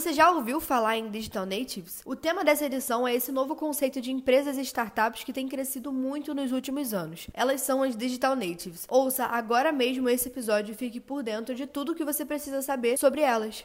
Você já ouviu falar em Digital Natives? O tema dessa edição é esse novo conceito de empresas e startups que tem crescido muito nos últimos anos. Elas são as Digital Natives. Ouça agora mesmo esse episódio e fique por dentro de tudo que você precisa saber sobre elas.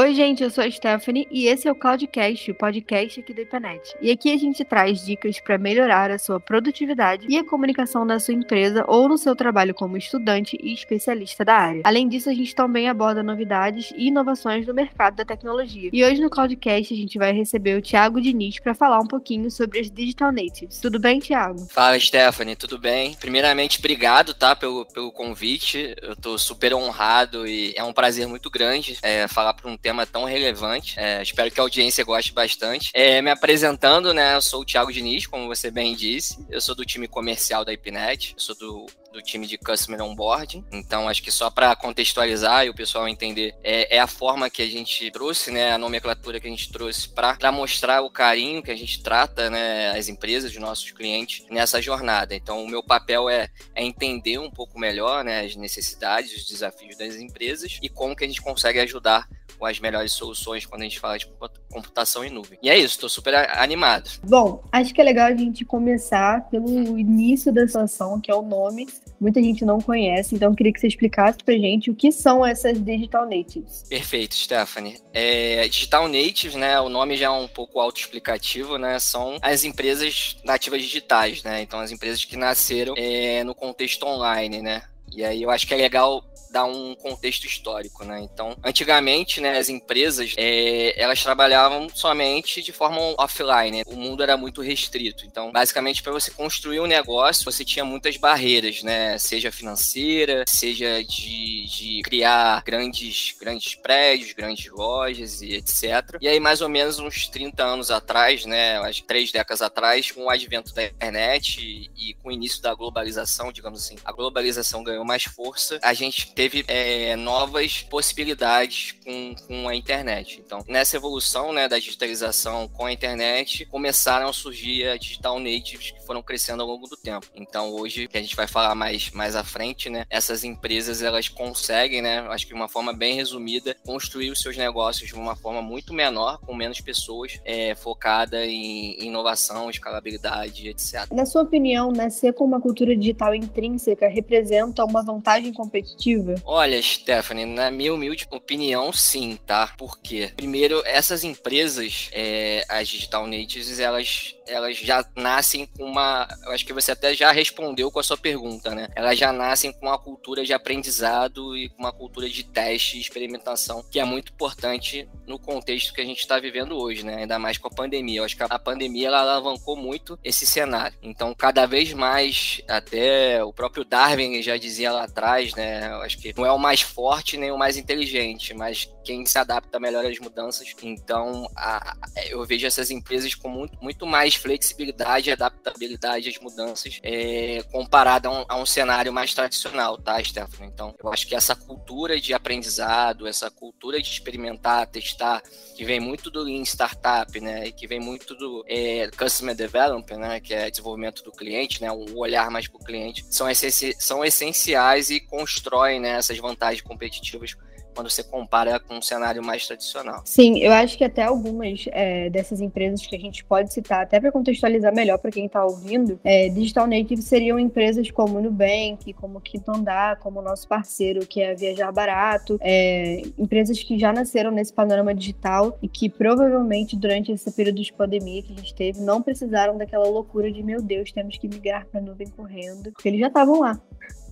Oi, gente, eu sou a Stephanie e esse é o Cloudcast, o podcast aqui do IPNET. E aqui a gente traz dicas para melhorar a sua produtividade e a comunicação na sua empresa ou no seu trabalho como estudante e especialista da área. Além disso, a gente também aborda novidades e inovações no mercado da tecnologia. E hoje no Cloudcast a gente vai receber o Thiago Diniz para falar um pouquinho sobre as Digital Natives. Tudo bem, Thiago? Fala, Stephanie, tudo bem? Primeiramente, obrigado, tá, pelo, pelo convite. Eu tô super honrado e é um prazer muito grande é, falar para um tema tema tão relevante. É, espero que a audiência goste bastante. É, me apresentando, né? Eu sou o Thiago Diniz, como você bem disse. Eu sou do time comercial da IPNET. Eu sou do do time de Customer Onboarding. Então, acho que só para contextualizar e o pessoal entender, é, é, a forma que a gente trouxe, né, a nomenclatura que a gente trouxe para mostrar o carinho que a gente trata, né, as empresas, os nossos clientes nessa jornada. Então, o meu papel é, é entender um pouco melhor, né, as necessidades, os desafios das empresas e como que a gente consegue ajudar as melhores soluções quando a gente fala de computação em nuvem. E é isso, estou super animado. Bom, acho que é legal a gente começar pelo início da situação, que é o nome. Muita gente não conhece, então eu queria que você explicasse pra gente o que são essas Digital Natives. Perfeito, Stephanie. É, digital Natives, né, o nome já é um pouco autoexplicativo, né, são as empresas nativas digitais, né, então as empresas que nasceram é, no contexto online, né, e aí eu acho que é legal dar um contexto histórico, né? Então, antigamente, né, as empresas, é, elas trabalhavam somente de forma offline. Né? O mundo era muito restrito. Então, basicamente, para você construir um negócio, você tinha muitas barreiras, né? Seja financeira, seja de, de criar grandes, grandes prédios, grandes lojas e etc. E aí, mais ou menos uns 30 anos atrás, né? Acho três décadas atrás, com o advento da internet e, e com o início da globalização, digamos assim, a globalização ganhou mais força. A gente teve é, novas possibilidades com, com a internet. Então, nessa evolução né, da digitalização com a internet, começaram a surgir a digital natives que foram crescendo ao longo do tempo. Então, hoje, que a gente vai falar mais, mais à frente, né, essas empresas elas conseguem, né, acho que de uma forma bem resumida, construir os seus negócios de uma forma muito menor, com menos pessoas, é, focada em inovação, escalabilidade, etc. Na sua opinião, nascer com uma cultura digital intrínseca representa uma vantagem competitiva? Olha, Stephanie, na minha humilde opinião, sim, tá? Por quê? Primeiro, essas empresas, é, as digital natives, elas elas já nascem com uma. Eu acho que você até já respondeu com a sua pergunta, né? Elas já nascem com uma cultura de aprendizado e com uma cultura de teste e experimentação, que é muito importante no contexto que a gente está vivendo hoje, né? Ainda mais com a pandemia. Eu acho que a pandemia ela alavancou muito esse cenário. Então, cada vez mais, até o próprio Darwin já dizia lá atrás, né? Eu acho que não é o mais forte nem o mais inteligente, mas quem se adapta melhor às mudanças. Então, a, eu vejo essas empresas com muito, muito mais flexibilidade e adaptabilidade às mudanças é, comparado a um, a um, cenário mais tradicional, tá, Stefano? Então, eu acho que essa cultura de aprendizado, essa cultura de experimentar, testar, que vem muito do Lean Startup, né, e que vem muito do é, Customer Development, né, que é desenvolvimento do cliente, né, o olhar mais para o cliente, são, são essenciais e constroem né, essas vantagens competitivas quando você compara com um cenário mais tradicional. Sim, eu acho que até algumas é, dessas empresas que a gente pode citar, até para contextualizar melhor para quem está ouvindo, é, Digital Native seriam empresas como o Nubank, como Andar, como o nosso parceiro que é Viajar Barato, é, empresas que já nasceram nesse panorama digital e que provavelmente durante esse período de pandemia que a gente teve não precisaram daquela loucura de meu Deus, temos que migrar para nuvem correndo, porque eles já estavam lá.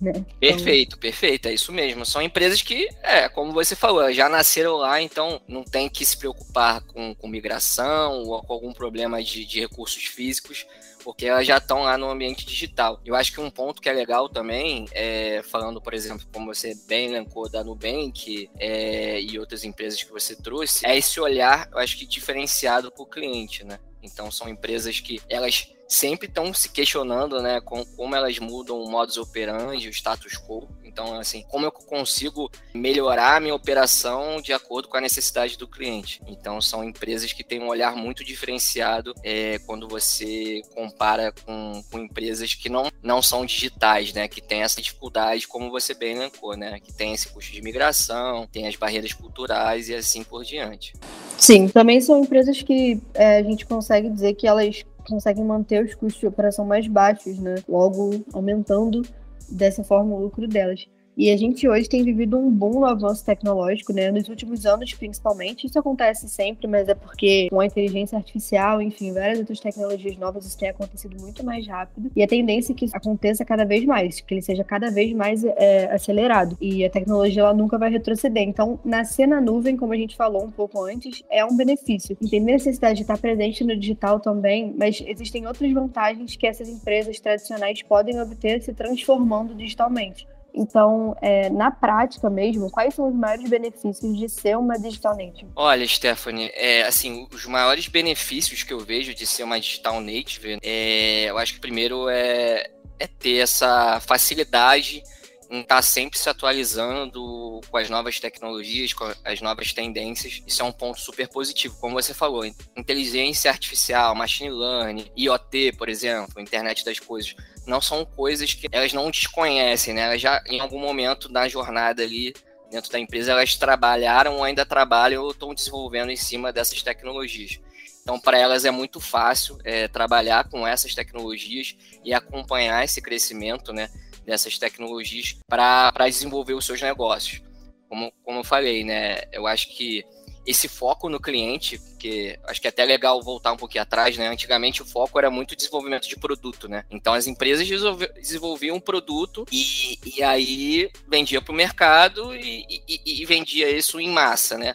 Né? Perfeito, então... perfeito, é isso mesmo. São empresas que, é, como você falou, já nasceram lá, então não tem que se preocupar com, com migração ou com algum problema de, de recursos físicos, porque elas já estão lá no ambiente digital. Eu acho que um ponto que é legal também, é, falando, por exemplo, como você bem elencou da Nubank é, e outras empresas que você trouxe, é esse olhar, eu acho que diferenciado para o cliente, né? Então são empresas que elas sempre estão se questionando, né, com como elas mudam o modus operandi, o status quo. Então, assim, como eu consigo melhorar a minha operação de acordo com a necessidade do cliente? Então, são empresas que têm um olhar muito diferenciado é, quando você compara com, com, empresas que não, não são digitais, né? Que tem essa dificuldade, como você bem elencou, né? Que tem esse custo de migração, tem as barreiras culturais e assim por diante. Sim, também são empresas que é, a gente consegue dizer que elas conseguem manter os custos de operação mais baixos, né? Logo aumentando dessa forma o lucro delas. E a gente hoje tem vivido um boom no avanço tecnológico, né? Nos últimos anos, principalmente. Isso acontece sempre, mas é porque com a inteligência artificial, enfim, várias outras tecnologias novas, isso tem acontecido muito mais rápido. E a tendência é que isso aconteça cada vez mais, que ele seja cada vez mais é, acelerado. E a tecnologia, ela nunca vai retroceder. Então, nascer na nuvem, como a gente falou um pouco antes, é um benefício. Entender a necessidade de estar presente no digital também, mas existem outras vantagens que essas empresas tradicionais podem obter se transformando digitalmente. Então, é, na prática mesmo, quais são os maiores benefícios de ser uma digital native? Olha, Stephanie, é, assim, os maiores benefícios que eu vejo de ser uma digital native, é, eu acho que primeiro é, é ter essa facilidade em estar tá sempre se atualizando com as novas tecnologias, com as novas tendências. Isso é um ponto super positivo. Como você falou, inteligência artificial, machine learning, IoT, por exemplo, internet das coisas, não são coisas que elas não desconhecem, né? Elas já, em algum momento na jornada ali, dentro da empresa, elas trabalharam ainda trabalham ou estão desenvolvendo em cima dessas tecnologias. Então, para elas é muito fácil é, trabalhar com essas tecnologias e acompanhar esse crescimento né, dessas tecnologias para desenvolver os seus negócios. Como, como eu falei, né, eu acho que esse foco no cliente, que acho que é até legal voltar um pouquinho atrás, né? Antigamente o foco era muito desenvolvimento de produto, né? Então as empresas desenvolviam um produto e, e aí vendia para o mercado e, e, e vendia isso em massa, né?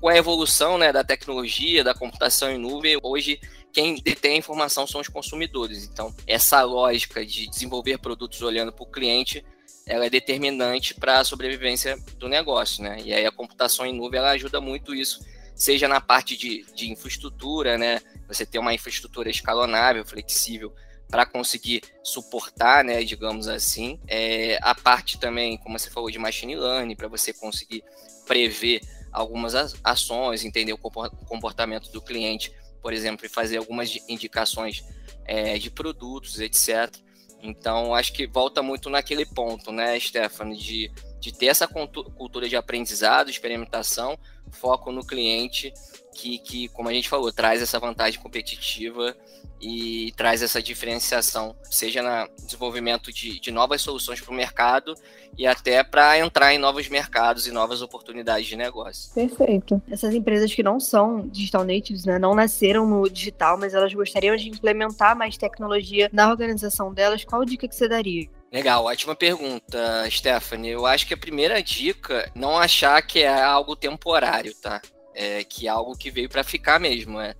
Com, a evolução né, da tecnologia, da computação em nuvem, hoje quem detém a informação são os consumidores. Então, essa lógica de desenvolver produtos olhando para o cliente ela é determinante para a sobrevivência do negócio, né? E aí a computação em nuvem ela ajuda muito isso, seja na parte de, de infraestrutura, né? Você ter uma infraestrutura escalonável, flexível para conseguir suportar, né, digamos assim, é, a parte também, como você falou, de machine learning, para você conseguir prever algumas ações, entender o comportamento do cliente, por exemplo, e fazer algumas indicações é, de produtos, etc. Então, acho que volta muito naquele ponto, né, Stephanie, de, de ter essa cultura de aprendizado, experimentação, foco no cliente, que, que, como a gente falou, traz essa vantagem competitiva e traz essa diferenciação, seja no desenvolvimento de, de novas soluções para o mercado e até para entrar em novos mercados e novas oportunidades de negócio. Perfeito. Essas empresas que não são digital natives, né, não nasceram no digital, mas elas gostariam de implementar mais tecnologia na organização delas, qual dica que você daria? Legal, ótima pergunta, Stephanie. Eu acho que a primeira dica, não achar que é algo temporário, tá? É, que é algo que veio para ficar mesmo. É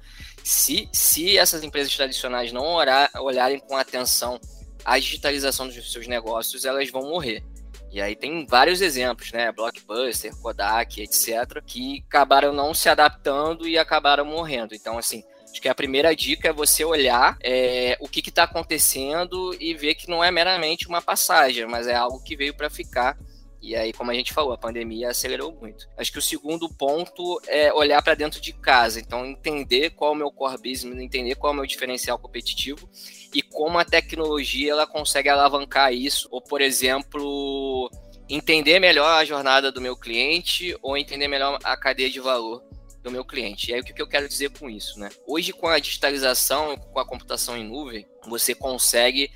se, se essas empresas tradicionais não orar, olharem com atenção a digitalização dos seus negócios, elas vão morrer. E aí tem vários exemplos, né? Blockbuster, Kodak, etc., que acabaram não se adaptando e acabaram morrendo. Então, assim, acho que a primeira dica é você olhar é, o que está acontecendo e ver que não é meramente uma passagem, mas é algo que veio para ficar e aí, como a gente falou, a pandemia acelerou muito. Acho que o segundo ponto é olhar para dentro de casa. Então, entender qual é o meu core business, entender qual é o meu diferencial competitivo e como a tecnologia ela consegue alavancar isso. Ou, por exemplo, entender melhor a jornada do meu cliente ou entender melhor a cadeia de valor do meu cliente. E aí, o que eu quero dizer com isso, né? Hoje, com a digitalização, com a computação em nuvem, você consegue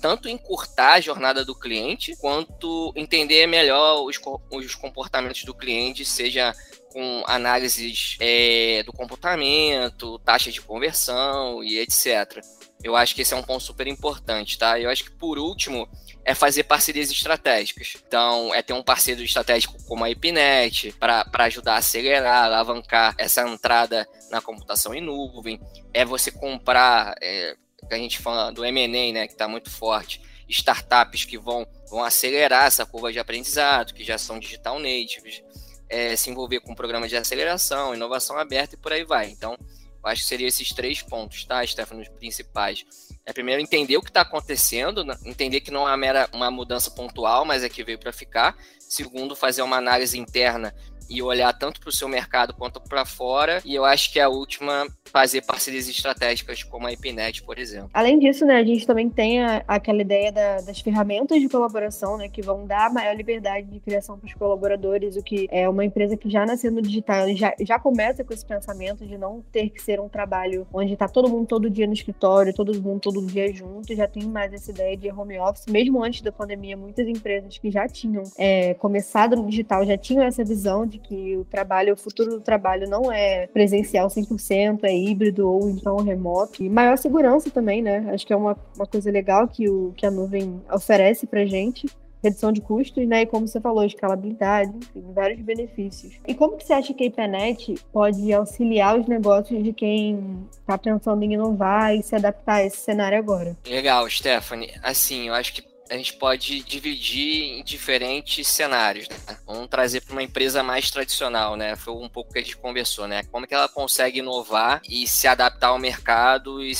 tanto encurtar a jornada do cliente, quanto entender melhor os, os comportamentos do cliente, seja com análises é, do comportamento, taxa de conversão e etc. Eu acho que esse é um ponto super importante, tá? Eu acho que por último é fazer parcerias estratégicas. Então, é ter um parceiro estratégico como a IPNET para ajudar a acelerar, alavancar essa entrada na computação em nuvem. É você comprar é, a gente fala do M&A, né, que está muito forte, startups que vão, vão acelerar essa curva de aprendizado, que já são digital natives, é, se envolver com programas de aceleração, inovação aberta e por aí vai. Então, eu acho que seriam esses três pontos, tá, Stefano, os principais. É primeiro entender o que está acontecendo, né? entender que não é uma mera uma mudança pontual, mas é que veio para ficar. Segundo, fazer uma análise interna e olhar tanto para o seu mercado quanto para fora. E eu acho que a última fazer parcerias estratégicas como a IPNET, por exemplo. Além disso, né, a gente também tem a, aquela ideia da, das ferramentas de colaboração, né, que vão dar maior liberdade de criação para os colaboradores, o que é uma empresa que já nasceu no digital, já, já começa com esse pensamento de não ter que ser um trabalho onde está todo mundo todo dia no escritório, todo mundo todo dia junto, já tem mais essa ideia de home office. Mesmo antes da pandemia, muitas empresas que já tinham é, começado no digital já tinham essa visão de que o trabalho, o futuro do trabalho não é presencial 100%, é híbrido ou então remoto. E maior segurança também, né? Acho que é uma, uma coisa legal que, o, que a nuvem oferece pra gente redução de custos, né? E como você falou, escalabilidade, enfim, vários benefícios. E como que você acha que a IPNET pode auxiliar os negócios de quem está pensando em inovar e se adaptar a esse cenário agora? Legal, Stephanie. Assim, eu acho que a gente pode dividir em diferentes cenários. Né? Vamos trazer para uma empresa mais tradicional, né? Foi um pouco que a gente conversou, né? Como que ela consegue inovar e se adaptar ao mercado e,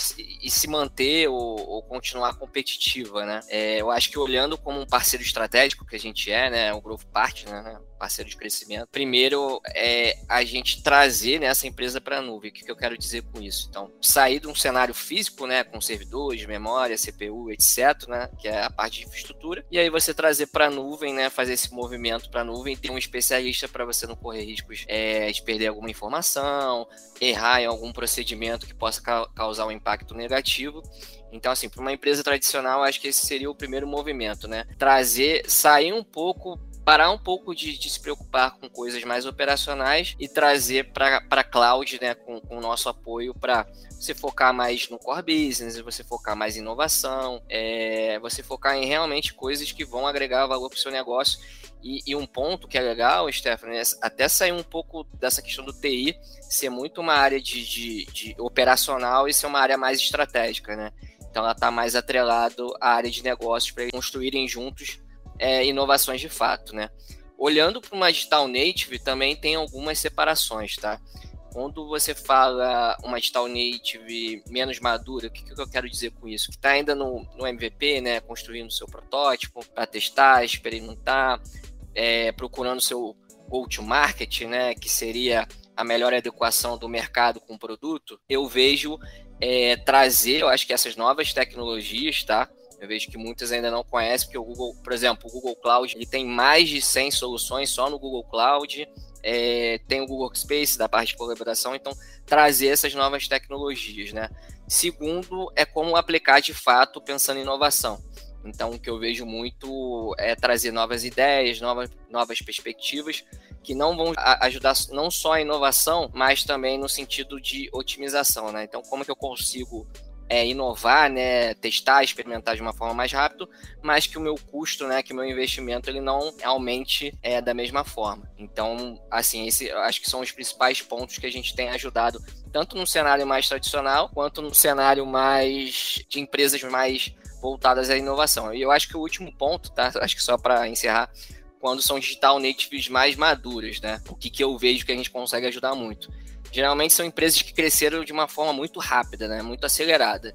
e se manter ou, ou, continuar competitiva, né? É, eu acho que olhando como um parceiro estratégico que a gente é, né? O Growth Partner, né? parceiro de crescimento. Primeiro é a gente trazer né, essa empresa para a nuvem. O que, que eu quero dizer com isso? Então, sair de um cenário físico, né, com servidores, memória, CPU, etc., né, que é a parte de infraestrutura, e aí você trazer para a nuvem, né, fazer esse movimento para a nuvem, ter um especialista para você não correr riscos é, de perder alguma informação, errar em algum procedimento que possa ca causar um impacto negativo. Então, assim, para uma empresa tradicional, acho que esse seria o primeiro movimento, né? Trazer, sair um pouco parar um pouco de, de, se preocupar com coisas mais operacionais e trazer para a cloud, né, com, com o nosso apoio para você focar mais no core business, você focar mais em inovação, é, você focar em realmente coisas que vão agregar valor para o seu negócio. E, e, um ponto que é legal, Stephanie, é até sair um pouco dessa questão do TI ser muito uma área de, de, de operacional e ser uma área mais estratégica, né? Então ela está mais atrelado à área de negócios para construírem juntos é, inovações de fato, né? Olhando para uma digital native, também tem algumas separações, tá? Quando você fala uma digital native menos madura, o que, que eu quero dizer com isso? Que está ainda no, no MVP, né? Construindo seu protótipo para testar, experimentar, é, procurando seu go-to-market, né? Que seria a melhor adequação do mercado com o produto. Eu vejo é, trazer, eu acho que essas novas tecnologias, tá? Eu vejo que muitas ainda não conhecem, porque o Google, por exemplo, o Google Cloud, ele tem mais de 100 soluções só no Google Cloud. É, tem o Google Workspace da parte de colaboração, então trazer essas novas tecnologias, né? Segundo, é como aplicar de fato pensando em inovação. Então, o que eu vejo muito é trazer novas ideias, novas, novas perspectivas, que não vão ajudar não só a inovação, mas também no sentido de otimização, né? Então, como que eu consigo é, inovar, né, testar, experimentar de uma forma mais rápida, mas que o meu custo, né, que o meu investimento ele não aumente é, da mesma forma. Então, assim, esse acho que são os principais pontos que a gente tem ajudado tanto no cenário mais tradicional quanto no cenário mais de empresas mais voltadas à inovação. E eu acho que o último ponto, tá? Acho que só para encerrar, quando são digital natives mais maduras, né? O que, que eu vejo que a gente consegue ajudar muito geralmente são empresas que cresceram de uma forma muito rápida, né? Muito acelerada.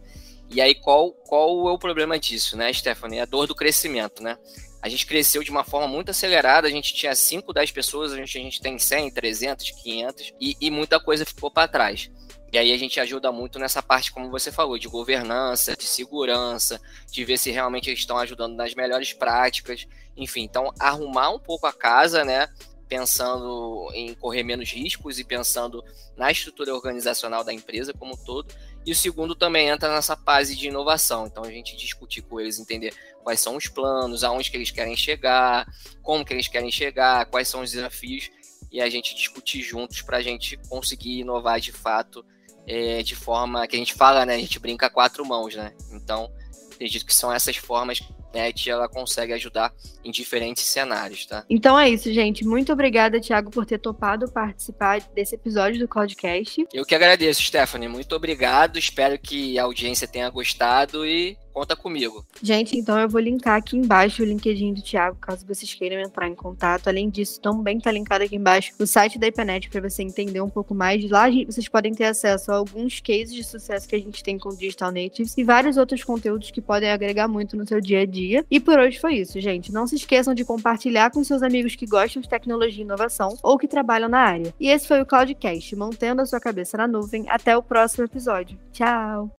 E aí, qual, qual é o problema disso, né, Stephanie? É a dor do crescimento, né? A gente cresceu de uma forma muito acelerada, a gente tinha 5, 10 pessoas, a gente, a gente tem 100, 300, 500, e, e muita coisa ficou para trás. E aí a gente ajuda muito nessa parte, como você falou, de governança, de segurança, de ver se realmente eles estão ajudando nas melhores práticas, enfim, então arrumar um pouco a casa, né? Pensando em correr menos riscos e pensando na estrutura organizacional da empresa como um todo. E o segundo também entra nessa fase de inovação. Então a gente discutir com eles, entender quais são os planos, aonde que eles querem chegar, como que eles querem chegar, quais são os desafios e a gente discutir juntos para a gente conseguir inovar de fato é, de forma que a gente fala, né? A gente brinca quatro mãos, né? Então acredito que são essas formas net ela consegue ajudar em diferentes cenários, tá? Então é isso, gente. Muito obrigada, Thiago, por ter topado participar desse episódio do Cloudcast. Eu que agradeço, Stephanie. Muito obrigado. Espero que a audiência tenha gostado e conta comigo. Gente, então eu vou linkar aqui embaixo o LinkedIn do Thiago, caso vocês queiram entrar em contato. Além disso, também tá linkado aqui embaixo o site da IPNET para você entender um pouco mais. Lá vocês podem ter acesso a alguns cases de sucesso que a gente tem com Digital Natives e vários outros conteúdos que podem agregar muito no seu dia a dia. E por hoje foi isso, gente. Não se esqueçam de compartilhar com seus amigos que gostam de tecnologia e inovação ou que trabalham na área. E esse foi o Cloudcast, mantendo a sua cabeça na nuvem. Até o próximo episódio. Tchau!